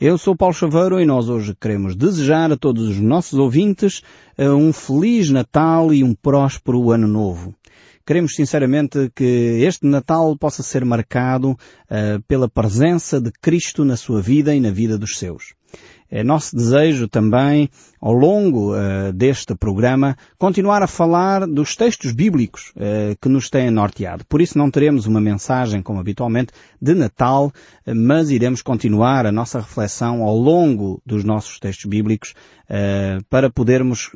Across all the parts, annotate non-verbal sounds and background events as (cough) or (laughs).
Eu sou Paulo Chaveiro e nós hoje queremos desejar a todos os nossos ouvintes eh, um feliz Natal e um próspero Ano Novo. Queremos sinceramente que este Natal possa ser marcado uh, pela presença de Cristo na sua vida e na vida dos seus. É nosso desejo também, ao longo uh, deste programa, continuar a falar dos textos bíblicos uh, que nos têm norteado. Por isso não teremos uma mensagem, como habitualmente, de Natal, uh, mas iremos continuar a nossa reflexão ao longo dos nossos textos bíblicos para podermos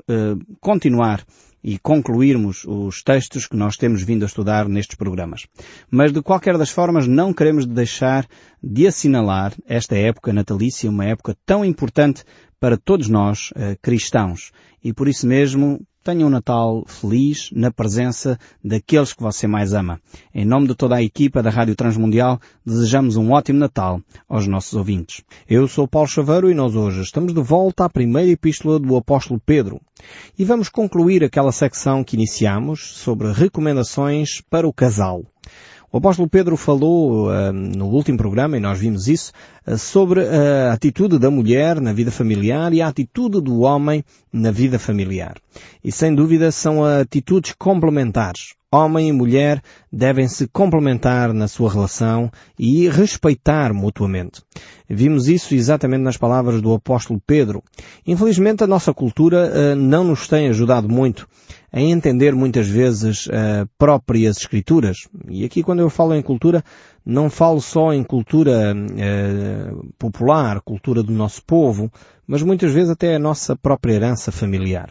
continuar e concluirmos os textos que nós temos vindo a estudar nestes programas. Mas de qualquer das formas não queremos deixar de assinalar esta época natalícia, uma época tão importante para todos nós eh, cristãos. E por isso mesmo Tenha um Natal feliz na presença daqueles que você mais ama. Em nome de toda a equipa da Rádio Transmundial, desejamos um ótimo Natal aos nossos ouvintes. Eu sou Paulo Chaveiro e nós hoje estamos de volta à primeira epístola do apóstolo Pedro. E vamos concluir aquela secção que iniciamos sobre recomendações para o casal. O apóstolo Pedro falou uh, no último programa, e nós vimos isso, uh, sobre a atitude da mulher na vida familiar e a atitude do homem na vida familiar. E sem dúvida são atitudes complementares. Homem e mulher devem se complementar na sua relação e respeitar mutuamente. Vimos isso exatamente nas palavras do apóstolo Pedro. Infelizmente a nossa cultura uh, não nos tem ajudado muito a entender muitas vezes uh, próprias escrituras. E aqui quando eu falo em cultura, não falo só em cultura uh, popular, cultura do nosso povo, mas muitas vezes até a nossa própria herança familiar.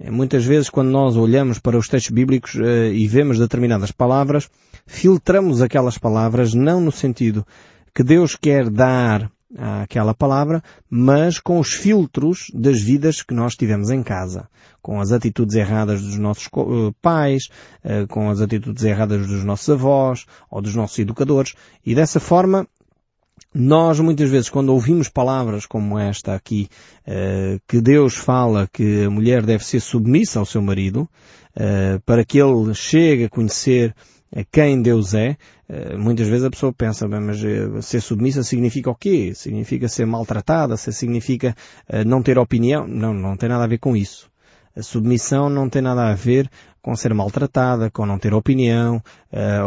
Eh, muitas vezes quando nós olhamos para os textos bíblicos uh, e vemos determinadas palavras, filtramos aquelas palavras não no sentido que Deus quer dar àquela palavra, mas com os filtros das vidas que nós tivemos em casa. Com as atitudes erradas dos nossos eh, pais, eh, com as atitudes erradas dos nossos avós ou dos nossos educadores. E dessa forma, nós muitas vezes quando ouvimos palavras como esta aqui, eh, que Deus fala que a mulher deve ser submissa ao seu marido, para que ele chegue a conhecer quem Deus é, eh, muitas vezes a pessoa pensa, mas eh, ser submissa significa o quê? Significa ser maltratada? Significa eh, não ter opinião? Não, não tem nada a ver com isso. A submissão não tem nada a ver com ser maltratada, com não ter opinião,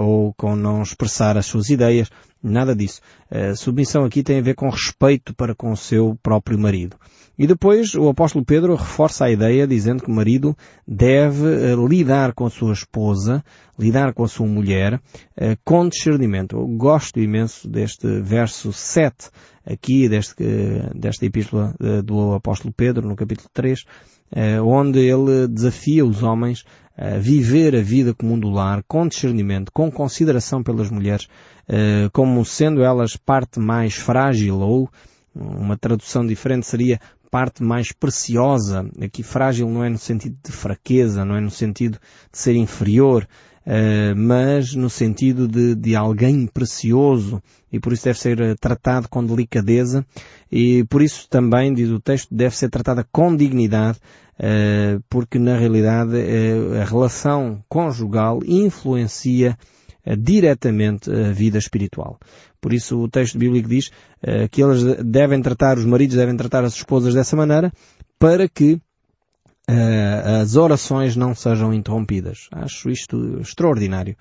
ou com não expressar as suas ideias. Nada disso. A submissão aqui tem a ver com respeito para com o seu próprio marido. E depois o apóstolo Pedro reforça a ideia dizendo que o marido deve uh, lidar com a sua esposa, lidar com a sua mulher, uh, com discernimento. Eu gosto imenso deste verso 7 aqui deste, uh, desta epístola do apóstolo Pedro, no capítulo 3, onde ele desafia os homens a viver a vida comum do lar com discernimento, com consideração pelas mulheres, como sendo elas parte mais frágil ou uma tradução diferente seria parte mais preciosa. Aqui frágil não é no sentido de fraqueza, não é no sentido de ser inferior, uh, mas no sentido de, de alguém precioso e por isso deve ser eh, tratado com delicadeza e por isso também, diz o texto, deve ser tratada com dignidade porque na realidade uh, a relação conjugal influencia diretamente a vida espiritual. Por isso o texto bíblico diz que eles devem tratar, os maridos devem tratar as esposas dessa maneira para que as orações não sejam interrompidas. Acho isto extraordinário.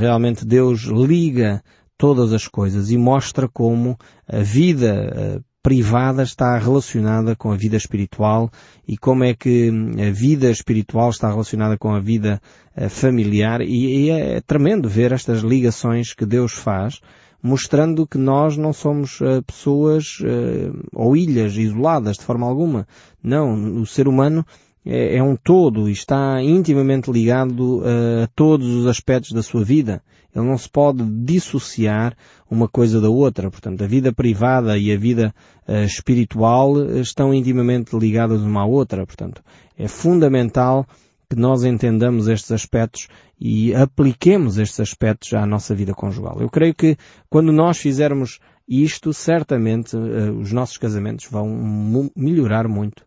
Realmente Deus liga todas as coisas e mostra como a vida privada está relacionada com a vida espiritual e como é que hum, a vida espiritual está relacionada com a vida eh, familiar e, é tremendo ver estas ligações que Deus faz mostrando que nós não somos uh, pessoas uh, ou ilhas isoladas de forma alguma. Não, o ser humano é, é um todo e está intimamente ligado uh, a todos os aspectos da sua vida. Ele não se pode dissociar uma coisa da outra. Portanto, a vida privada e a vida uh, espiritual estão intimamente ligadas uma à outra. Portanto, é fundamental que nós entendamos estes aspectos e apliquemos estes aspectos à nossa vida conjugal. Eu creio que quando nós fizermos isto, certamente os nossos casamentos vão melhorar muito.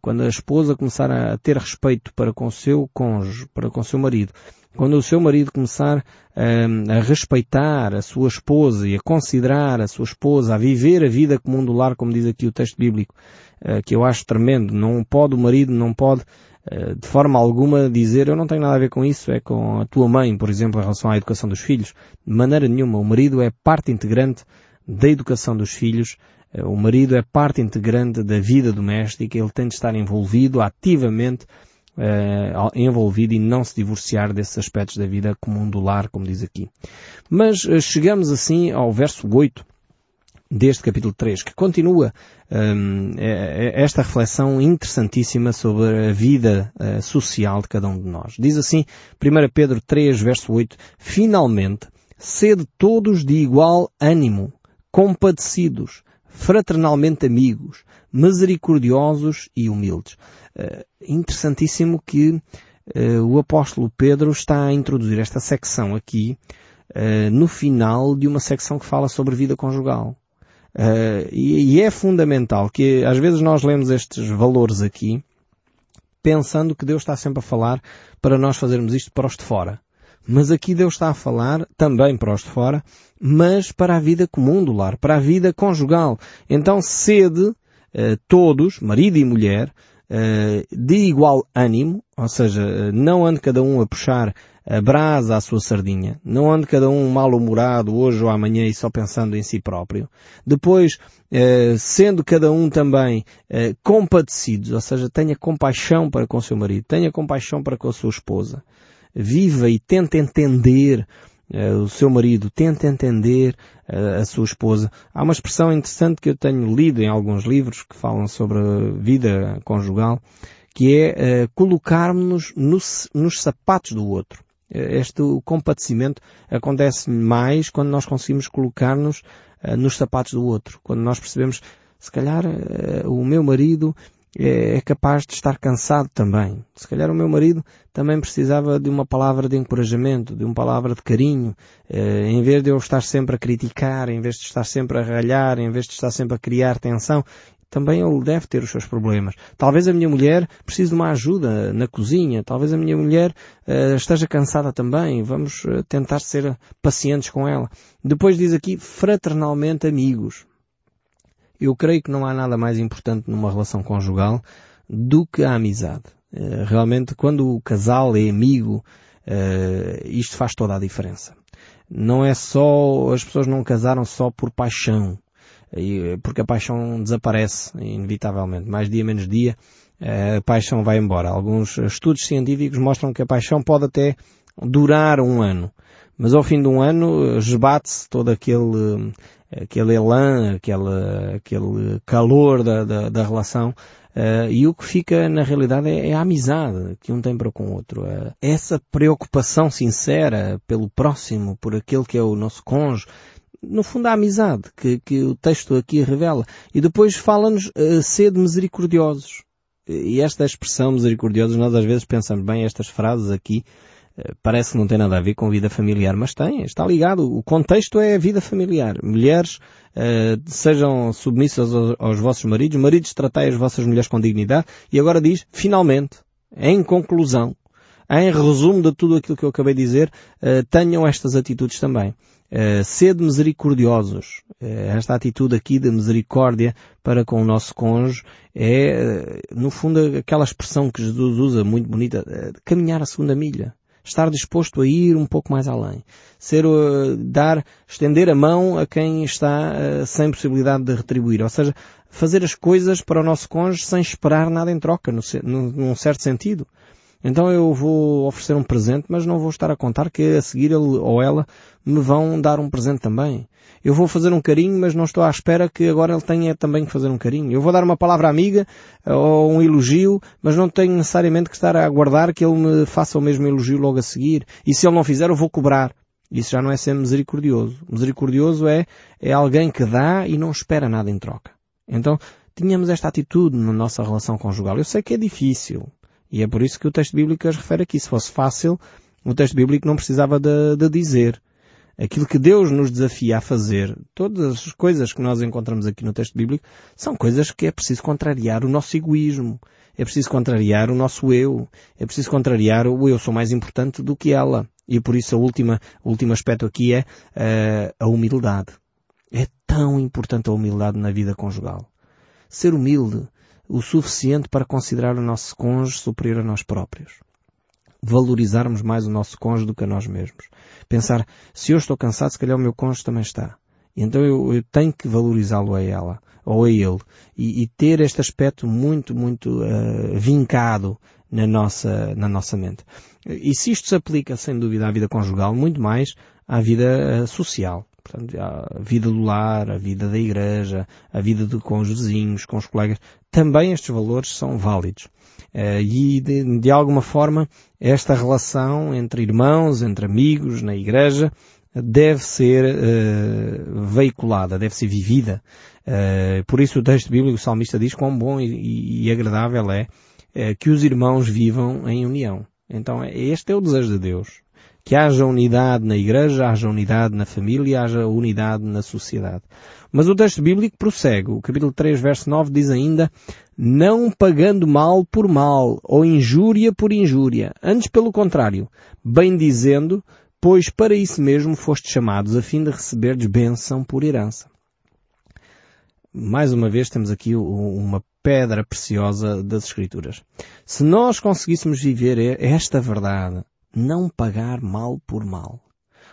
Quando a esposa começar a ter respeito para com o seu cônjuge, para com o seu marido, quando o seu marido começar um, a respeitar a sua esposa e a considerar a sua esposa, a viver a vida comum do lar, como diz aqui o texto bíblico, uh, que eu acho tremendo, não pode o marido, não pode uh, de forma alguma dizer eu não tenho nada a ver com isso, é com a tua mãe, por exemplo, em relação à educação dos filhos. De maneira nenhuma. O marido é parte integrante da educação dos filhos, o marido é parte integrante da vida doméstica, ele tem de estar envolvido ativamente uh, envolvido e não se divorciar desses aspectos da vida comum do lar, como diz aqui. Mas uh, chegamos assim ao verso 8 deste capítulo 3, que continua um, esta reflexão interessantíssima sobre a vida uh, social de cada um de nós. Diz assim, 1 Pedro 3, verso 8, Finalmente, sede todos de igual ânimo, compadecidos, fraternalmente amigos, misericordiosos e humildes. Uh, interessantíssimo que uh, o apóstolo Pedro está a introduzir esta secção aqui uh, no final de uma secção que fala sobre vida conjugal. E, e, é fundamental que às vezes nós lemos estes valores aqui pensando que Deus está sempre a falar para nós fazermos isto para os de fora. Mas aqui Deus está a falar também para os de fora, mas para a vida comum do lar, para a vida conjugal. Então sede eh, todos, marido e mulher, eh, de igual ânimo, ou seja, eh, não ande cada um a puxar a brasa à sua sardinha, não ande cada um mal-humorado hoje ou amanhã e só pensando em si próprio. Depois, sendo cada um também compadecidos, ou seja, tenha compaixão para com o seu marido, tenha compaixão para com a sua esposa viva e tenta entender uh, o seu marido, tenta entender uh, a sua esposa. Há uma expressão interessante que eu tenho lido em alguns livros que falam sobre a vida conjugal, que é uh, colocarmos nos, nos sapatos do outro. Este compadecimento acontece mais quando nós conseguimos colocar-nos nos sapatos do outro. Quando nós percebemos, se calhar, o meu marido é, é capaz de estar cansado também. Se calhar o meu marido também precisava de uma palavra de encorajamento, de uma palavra de carinho, eh, em vez de eu estar sempre a criticar, em vez de estar sempre a ralhar, em vez de estar sempre a criar tensão, também ele deve ter os seus problemas. Talvez a minha mulher precise de uma ajuda na cozinha, talvez a minha mulher uh, esteja cansada também, vamos tentar ser pacientes com ela. Depois diz aqui, fraternalmente amigos. Eu creio que não há nada mais importante numa relação conjugal do que a amizade. Eh, realmente, quando o casal é amigo, eh, isto faz toda a diferença. Não é só, as pessoas não casaram só por paixão, porque a paixão desaparece, inevitavelmente. Mais dia menos dia, a paixão vai embora. Alguns estudos científicos mostram que a paixão pode até durar um ano. Mas ao fim de um ano esbate-se todo aquele, aquele elan, aquele, aquele calor da, da, da relação Uh, e o que fica na realidade é, é, a amizade que um tem para com o outro. Uh, essa preocupação sincera pelo próximo, por aquele que é o nosso cônjuge. No fundo, a amizade que, que o texto aqui revela. E depois fala-nos uh, misericordiosos. E esta expressão misericordiosos, nós às vezes pensamos, bem, estas frases aqui parece que não tem nada a ver com vida familiar, mas tem, está ligado. O contexto é a vida familiar. Mulheres, uh, sejam submissas aos, aos, vossos maridos, maridos tratai as vossas mulheres com dignidade, e agora diz, finalmente, em conclusão, em resumo de tudo aquilo que eu acabei de dizer, uh, tenham estas atitudes também. Uh, sede misericordiosos. Esta atitude aqui de misericórdia para com o nosso cônjuge é, no fundo, aquela expressão que Jesus usa, muito bonita, caminhar a segunda milha estar disposto a ir um pouco mais além, ser uh, dar, estender a mão a quem está uh, sem possibilidade de retribuir, ou seja, fazer as coisas para o nosso cônjuge sem esperar nada em troca, no, num certo sentido. Então eu vou oferecer um presente, mas não vou estar a contar que a seguir ele ou ela me vão dar um presente também. Eu vou fazer um carinho, mas não estou à espera que agora ele tenha também que fazer um carinho. Eu vou dar uma palavra amiga ou um elogio, mas não tenho necessariamente que estar a aguardar que ele me faça o mesmo elogio logo a seguir. E se ele não fizer, eu vou cobrar. Isso já não é ser misericordioso. Misericordioso é, é alguém que dá e não espera nada em troca. Então, tínhamos esta atitude na nossa relação conjugal. Eu sei que é difícil. E é por isso que o texto bíblico as refere aqui. Se fosse fácil, o texto bíblico não precisava de, de dizer. aquilo que Deus nos desafia a fazer, todas as coisas que nós encontramos aqui no texto bíblico, são coisas que é preciso contrariar o nosso egoísmo, é preciso contrariar o nosso eu, é preciso contrariar o eu sou mais importante do que ela. E por isso a última, o último aspecto aqui é uh, a humildade. É tão importante a humildade na vida conjugal. Ser humilde o suficiente para considerar o nosso cônjuge superior a nós próprios. Valorizarmos mais o nosso cônjuge do que a nós mesmos. Pensar, se eu estou cansado, se calhar o meu cônjuge também está. Então eu, eu tenho que valorizá-lo a ela, ou a ele. E, e ter este aspecto muito, muito uh, vincado na nossa, na nossa mente. E se isto se aplica, sem dúvida, à vida conjugal, muito mais à vida uh, social. Portanto, a vida do lar, a vida da igreja, a vida de, com os vizinhos, com os colegas, também estes valores são válidos. Uh, e de, de, alguma forma esta relação entre irmãos, entre amigos, na igreja, deve ser uh, veiculada, deve ser vivida. Uh, por isso o texto bíblico, o salmista diz quão bom e, e agradável é que os irmãos vivam em união. Então este é o desejo de Deus que haja unidade na igreja, haja unidade na família, haja unidade na sociedade. Mas o texto bíblico prossegue. O capítulo 3, verso 9 diz ainda, não pagando mal por mal, ou injúria por injúria. Antes, pelo contrário, bem dizendo, pois para isso mesmo foste chamados, a fim de receberdes bênção por herança. Mais uma vez temos aqui uma pedra preciosa das Escrituras. Se nós conseguíssemos viver esta verdade, não pagar mal por mal.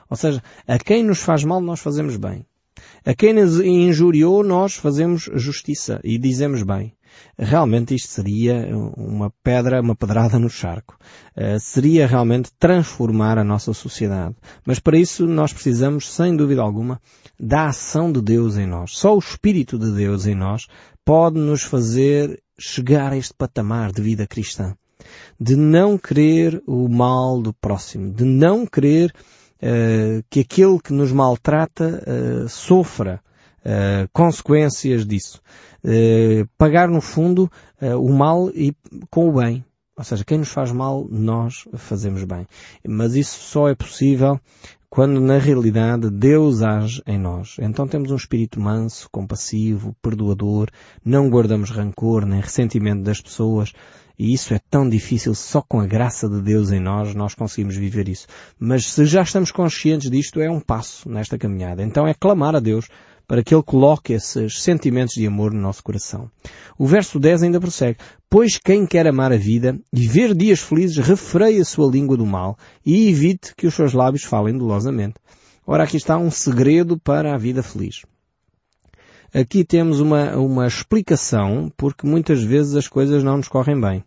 Ou seja, a quem nos faz mal nós fazemos bem. A quem nos injuriou nós fazemos justiça e dizemos bem. Realmente isto seria uma pedra, uma pedrada no charco. Uh, seria realmente transformar a nossa sociedade. Mas para isso nós precisamos, sem dúvida alguma, da ação de Deus em nós. Só o Espírito de Deus em nós pode nos fazer chegar a este patamar de vida cristã de não querer o mal do próximo, de não querer uh, que aquele que nos maltrata uh, sofra uh, consequências disso. pagar no fundo o mal e, com o bem. Ou seja, quem nos faz mal, nós fazemos bem. Mas isso só é possível quando na realidade Deus age em nós. Então temos um espírito manso, compassivo, perdoador, não guardamos rancor nem ressentimento das pessoas, e isso é tão difícil, só com a graça de Deus em nós, nós conseguimos viver isso. Mas se já estamos conscientes disto, é um passo nesta caminhada. Então é clamar a Deus para que Ele coloque esses sentimentos de amor no nosso coração. O verso 10 ainda prossegue. Pois quem quer amar a vida e ver dias felizes, refreie a sua língua do mal e evite que os seus lábios falem dolosamente. Ora, aqui está um segredo para a vida feliz. Aqui temos uma, uma explicação porque muitas vezes as coisas não nos correm bem.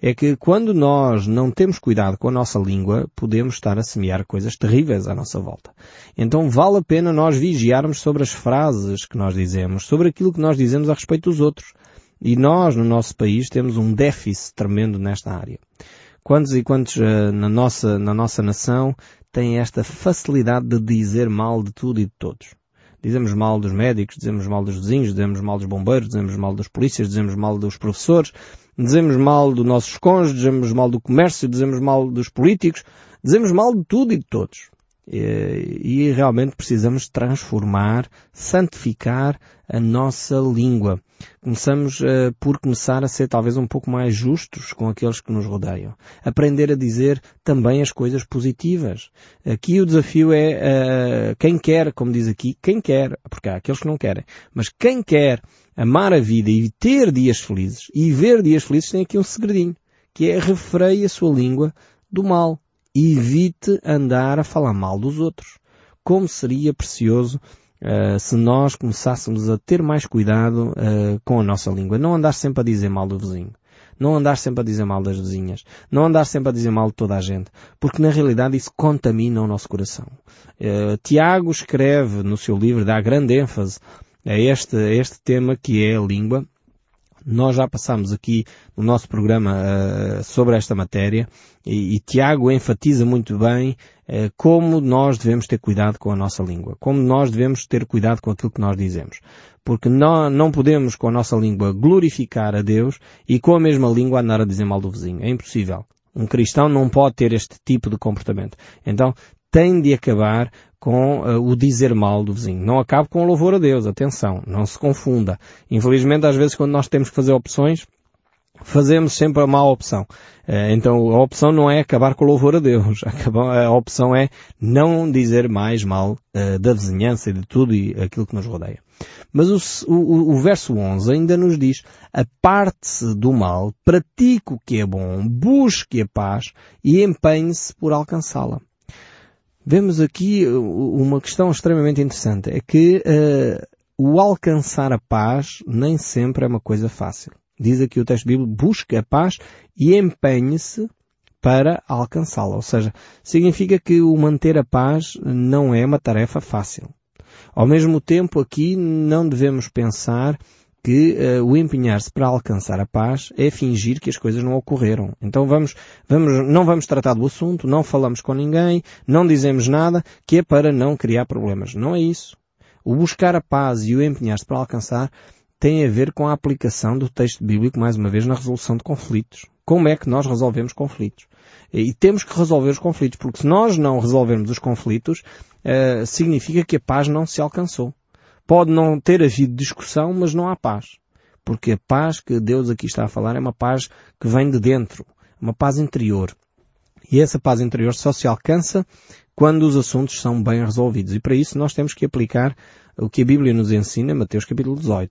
É que quando nós não temos cuidado com a nossa língua, podemos estar a semear coisas terríveis à nossa volta. Então vale a pena nós vigiarmos sobre as frases que nós dizemos, sobre aquilo que nós dizemos a respeito dos outros. E nós, no nosso país, temos um déficit tremendo nesta área. Quantos e quantos uh, na nossa, na nossa nação têm esta facilidade de dizer mal de tudo e de todos? Dizemos mal dos médicos, dizemos mal dos vizinhos, dizemos mal dos bombeiros, dizemos mal dos polícias, dizemos mal dos professores, dizemos mal dos nossos cônjuges, dizemos mal do comércio, dizemos mal dos políticos, dizemos mal de tudo e de todos. E, e realmente precisamos transformar, santificar a nossa língua. Começamos uh, por começar a ser talvez um pouco mais justos com aqueles que nos rodeiam. Aprender a dizer também as coisas positivas. Aqui o desafio é uh, quem quer, como diz aqui, quem quer, porque há aqueles que não querem, mas quem quer amar a vida e ter dias felizes e ver dias felizes tem aqui um segredinho, que é refreie a sua língua do mal evite andar a falar mal dos outros. Como seria precioso uh, se nós começássemos a ter mais cuidado uh, com a nossa língua. Não andar sempre a dizer mal do vizinho. Não andar sempre a dizer mal das vizinhas. Não andar sempre a dizer mal de toda a gente. Porque na realidade isso contamina o nosso coração. Uh, Tiago escreve no seu livro, dá grande ênfase a este, a este tema que é a língua nós já passámos aqui no nosso programa uh, sobre esta matéria e, e, Tiago enfatiza muito bem uh, como nós devemos ter cuidado com a nossa língua, como nós devemos ter cuidado com aquilo que nós dizemos. Porque não, não podemos com a nossa língua glorificar a Deus e com a mesma língua andar a dizer mal do vizinho. É impossível. Um cristão não pode ter este tipo de comportamento. Então, tem de acabar com uh, o dizer mal do vizinho. Não acabe com o louvor a Deus, atenção, não se confunda. Infelizmente, às vezes, quando nós temos que fazer opções, fazemos sempre a má opção. Eh, então a opção não é acabar com o louvor a Deus. (laughs) A opção é não dizer mais mal uh, da vizinhança e de tudo e aquilo que nos rodeia. Mas o, o, o verso 11 ainda nos diz, aparte-se do mal, pratique o que é bom, busque a paz e empenhe-se por alcançá-la. Vemos aqui uma questão extremamente interessante, é que uh, o alcançar a paz nem sempre é uma coisa fácil. Diz aqui o texto bíblico, busque a paz e empenhe-se para alcançá-la. Ou seja, significa que o manter a paz não é uma tarefa fácil. Ao mesmo tempo, aqui não devemos pensar que uh, o empenhar-se para alcançar a paz é fingir que as coisas não ocorreram. Então vamos, vamos, não vamos tratar do assunto, não falamos com ninguém, não dizemos nada, que é para não criar problemas. Não é isso. O buscar a paz e o empenhar-se para alcançar tem a ver com a aplicação do texto bíblico, mais uma vez, na resolução de conflitos. Como é que nós resolvemos conflitos? E temos que resolver os conflitos, porque se nós não resolvermos os conflitos, uh, significa que a paz não se alcançou. Pode não ter havido discussão, mas não há paz. Porque a paz que Deus aqui está a falar é uma paz que vem de dentro, uma paz interior. E essa paz interior só se alcança quando os assuntos são bem resolvidos. E para isso nós temos que aplicar o que a Bíblia nos ensina, Mateus capítulo 18.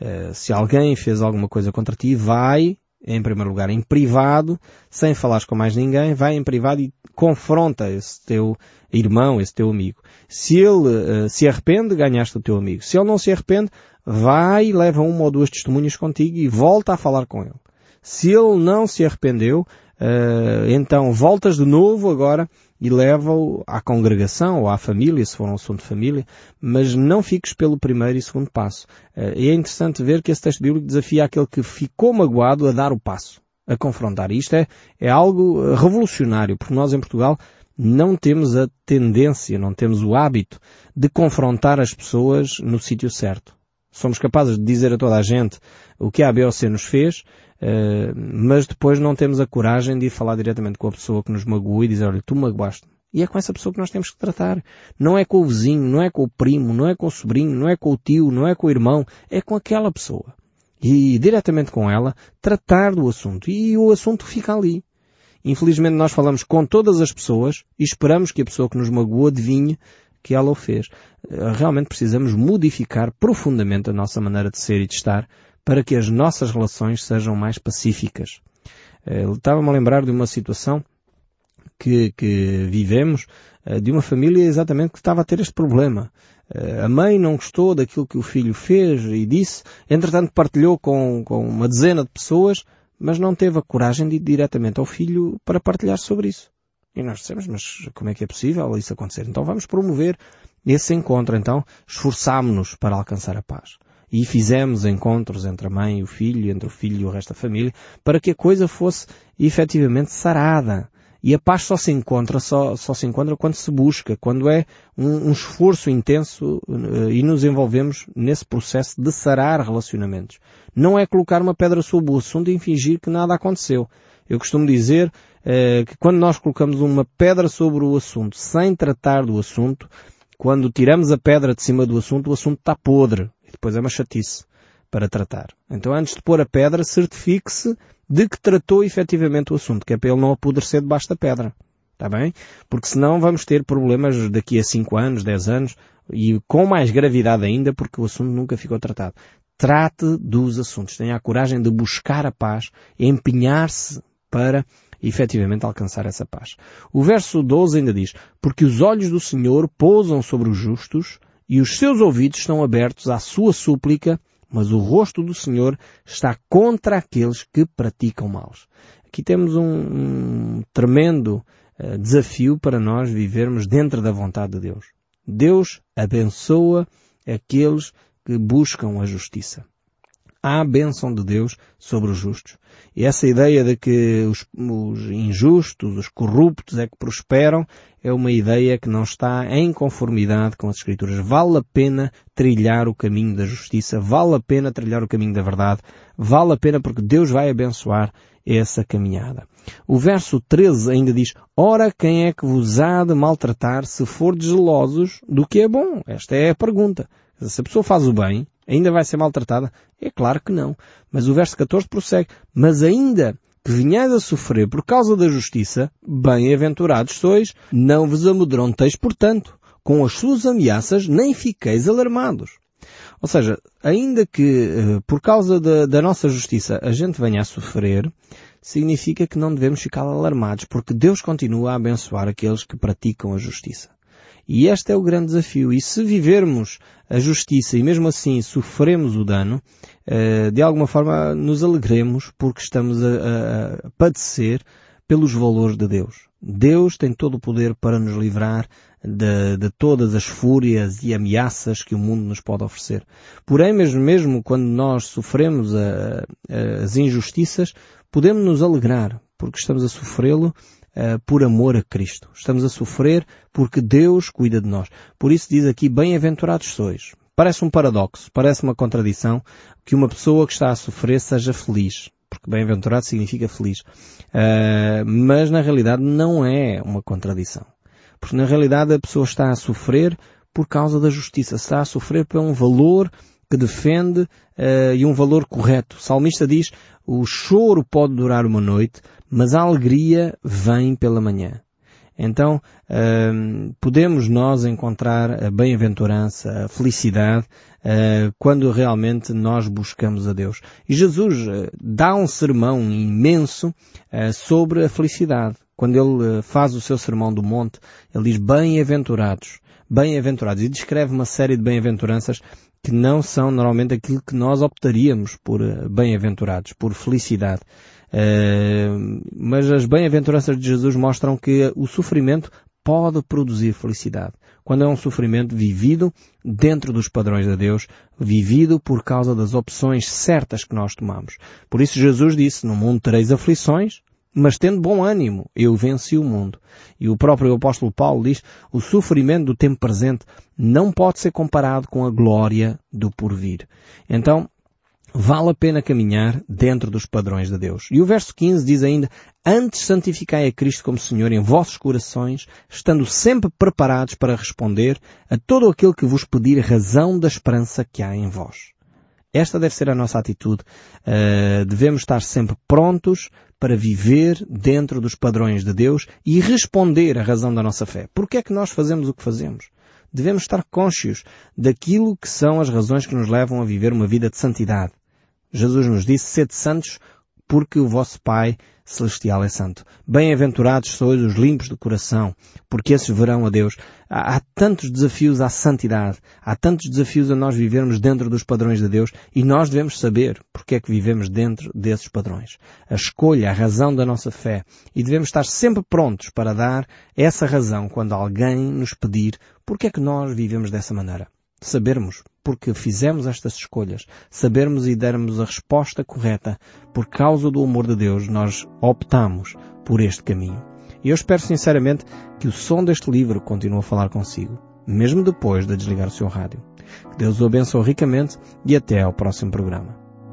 Eh, se alguém fez alguma coisa contra ti, vai, em primeiro lugar, em privado, sem falares com mais ninguém, vai em privado e confronta esse teu irmão, esse teu amigo. Se ele uh, se arrepende, ganhaste o teu amigo. Se ele não se arrepende, vai e leva uma ou duas testemunhas contigo e volta a falar com ele. Se ele não se arrependeu, uh, então voltas de novo agora e leva-o à congregação ou à família, se for um assunto de família, mas não fiques pelo primeiro e segundo passo. Uh, e é interessante ver que esse texto bíblico desafia aquele que ficou magoado a dar o passo, a confrontar. E isto é, é algo revolucionário, porque nós em Portugal não temos a tendência, não temos o hábito de confrontar as pessoas no sítio certo. Somos capazes de dizer a toda a gente o que a B ou C nos fez, uh, mas depois não temos a coragem de ir falar diretamente com a pessoa que nos magoou e dizer, olha, tu magoaste. E é com essa pessoa que nós temos que tratar. Não é com o vizinho, não é com o primo, não é com o sobrinho, não é com o tio, não é com o irmão, é com aquela pessoa. E diretamente com ela, tratar do assunto. E o assunto fica ali. Infelizmente nós falamos com todas as pessoas e esperamos que a pessoa que nos magoou adivinhe que ela o fez. Eh, realmente precisamos modificar profundamente a nossa maneira de ser e de estar para que as nossas relações sejam mais pacíficas. Eh, estava-me a lembrar de uma situação que, que vivemos eh, de uma família exatamente que estava a ter este problema. A mãe não gostou daquilo que o filho fez e disse, entretanto partilhou com, com uma dezena de pessoas, mas não teve a coragem de ir diretamente ao filho para partilhar sobre isso. E nós dissemos, mas como é que é possível isso acontecer? Então vamos promover esse encontro. Então esforçámonos para alcançar a paz. E fizemos encontros entre a mãe e o filho, entre o filho e o resto da família, para que a coisa fosse efetivamente sarada. E a paz só se encontra, só, só se encontra quando se busca, quando é um, um esforço intenso uh, e nos envolvemos nesse processo de sarar relacionamentos. Não é colocar uma pedra sobre o assunto e fingir que nada aconteceu. Eu costumo dizer eh, que quando nós colocamos uma pedra sobre o assunto sem tratar do assunto, quando tiramos a pedra de cima do assunto, o assunto está podre. E depois é uma chatice para tratar. Então antes de pôr a pedra, certifique-se de que tratou efetivamente o assunto, que é para ele não apodrecer debaixo da pedra. Está bem? Porque senão vamos ter problemas daqui a 5 anos, 10 anos, e com mais gravidade ainda, porque o assunto nunca ficou tratado. Trate dos assuntos. Tenha a coragem de buscar a paz, empenhar-se para efetivamente alcançar essa paz. O verso 12 ainda diz, porque os olhos do Senhor pousam sobre os justos e os seus ouvidos estão abertos à sua súplica, mas o rosto do Senhor está contra aqueles que praticam maus. Aqui temos um, um tremendo uh, desafio para nós vivermos dentro da vontade de Deus. Deus abençoa aqueles que buscam a justiça. Há bênção de Deus sobre os justos. E essa ideia de que os, os, injustos, os corruptos é que prosperam, é uma ideia que não está em conformidade com as Escrituras. Vale a pena trilhar o caminho da justiça, vale a pena trilhar o caminho da verdade, vale a pena porque Deus vai abençoar essa caminhada. O verso 13 ainda diz, Ora, quem é que vos há de maltratar se for gelosos do que é bom? Esta é a pergunta. Se a pessoa faz o bem, ainda vai ser maltratada? É claro que não. Mas o verso 14 prossegue, Mas ainda que venhais a sofrer por causa da justiça, bem-aventurados sois, não vos amedronteis portanto. Com as suas ameaças nem fiqueis alarmados. Ou seja, ainda que eh, por causa da, da nossa justiça a gente venha a sofrer, significa que não devemos ficar alarmados, porque Deus continua a abençoar aqueles que praticam a justiça. E este é o grande desafio. E se vivermos a justiça e mesmo assim sofremos o dano, eh, de alguma forma nos alegremos porque estamos a, a padecer pelos valores de Deus. Deus tem todo o poder para nos livrar de, de, todas as fúrias e ameaças que o mundo nos pode oferecer. Porém, mesmo, mesmo quando nós sofremos a, a, as injustiças, podemos nos alegrar, porque estamos a sofrê-lo uh, por amor a Cristo. Estamos a sofrer porque Deus cuida de nós. Por isso diz aqui, bem-aventurados sois. Parece um paradoxo, parece uma contradição que uma pessoa que está a sofrer seja feliz. Porque bem-aventurado significa feliz. Uh, mas na realidade não é uma contradição. Porque na realidade a pessoa está a sofrer por causa da justiça. Está a sofrer por um valor que defende uh, e um valor correto. O salmista diz, o choro pode durar uma noite, mas a alegria vem pela manhã. Então, uh, podemos nós encontrar a bem-aventurança, a felicidade, uh, quando realmente nós buscamos a Deus. E Jesus dá um sermão imenso sobre a felicidade. Quando ele faz o seu sermão do monte, ele diz bem-aventurados, bem-aventurados, e descreve uma série de bem-aventuranças que não são normalmente aquilo que nós optaríamos por bem-aventurados, por felicidade. Uh, mas as bem-aventuranças de Jesus mostram que o sofrimento pode produzir felicidade. Quando é um sofrimento vivido dentro dos padrões de Deus, vivido por causa das opções certas que nós tomamos. Por isso Jesus disse, no mundo tereis aflições, mas tendo bom ânimo, eu venci o mundo. E o próprio apóstolo Paulo diz, o sofrimento do tempo presente não pode ser comparado com a glória do porvir. Então, vale a pena caminhar dentro dos padrões de Deus. E o verso 15 diz ainda, antes santificai a Cristo como Senhor em vossos corações, estando sempre preparados para responder a todo aquele que vos pedir razão da esperança que há em vós. Esta deve ser a nossa atitude. Uh, devemos estar sempre prontos para viver dentro dos padrões de Deus e responder à razão da nossa fé. Por que é que nós fazemos o que fazemos? Devemos estar conscientes daquilo que são as razões que nos levam a viver uma vida de santidade. Jesus nos disse, sede santos porque o vosso Pai Celestial é santo. Bem-aventurados sois os limpos de coração, porque esses verão a Deus. Há, tantos desafios à santidade, há tantos desafios a nós vivermos dentro dos padrões de Deus e nós devemos saber porque é que vivemos dentro desses padrões. A escolha, a razão da nossa fé e devemos estar sempre prontos para dar essa razão quando alguém nos pedir porque é que nós vivemos dessa maneira sabermos porque fizemos estas escolhas, sabermos e dermos a resposta correta, por causa do amor de Deus, nós optamos por este caminho. E eu espero sinceramente que o som deste livro continue a falar consigo, mesmo depois de desligar o seu rádio. Que Deus o abençoe ricamente e até ao próximo programa.